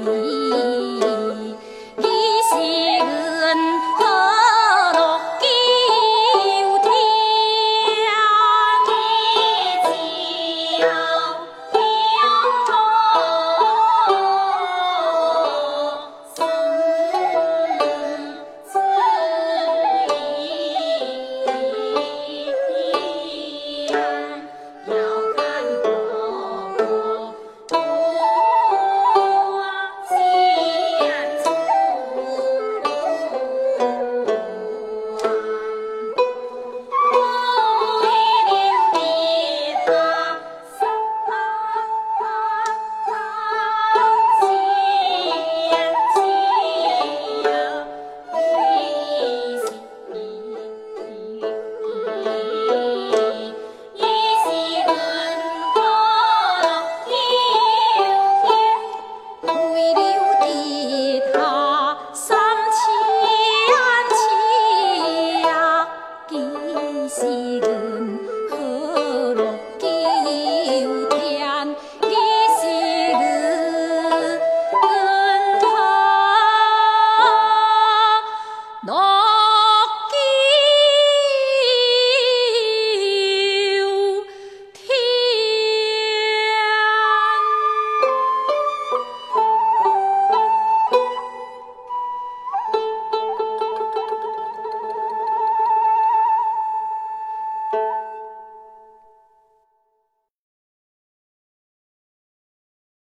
一。ಈಗ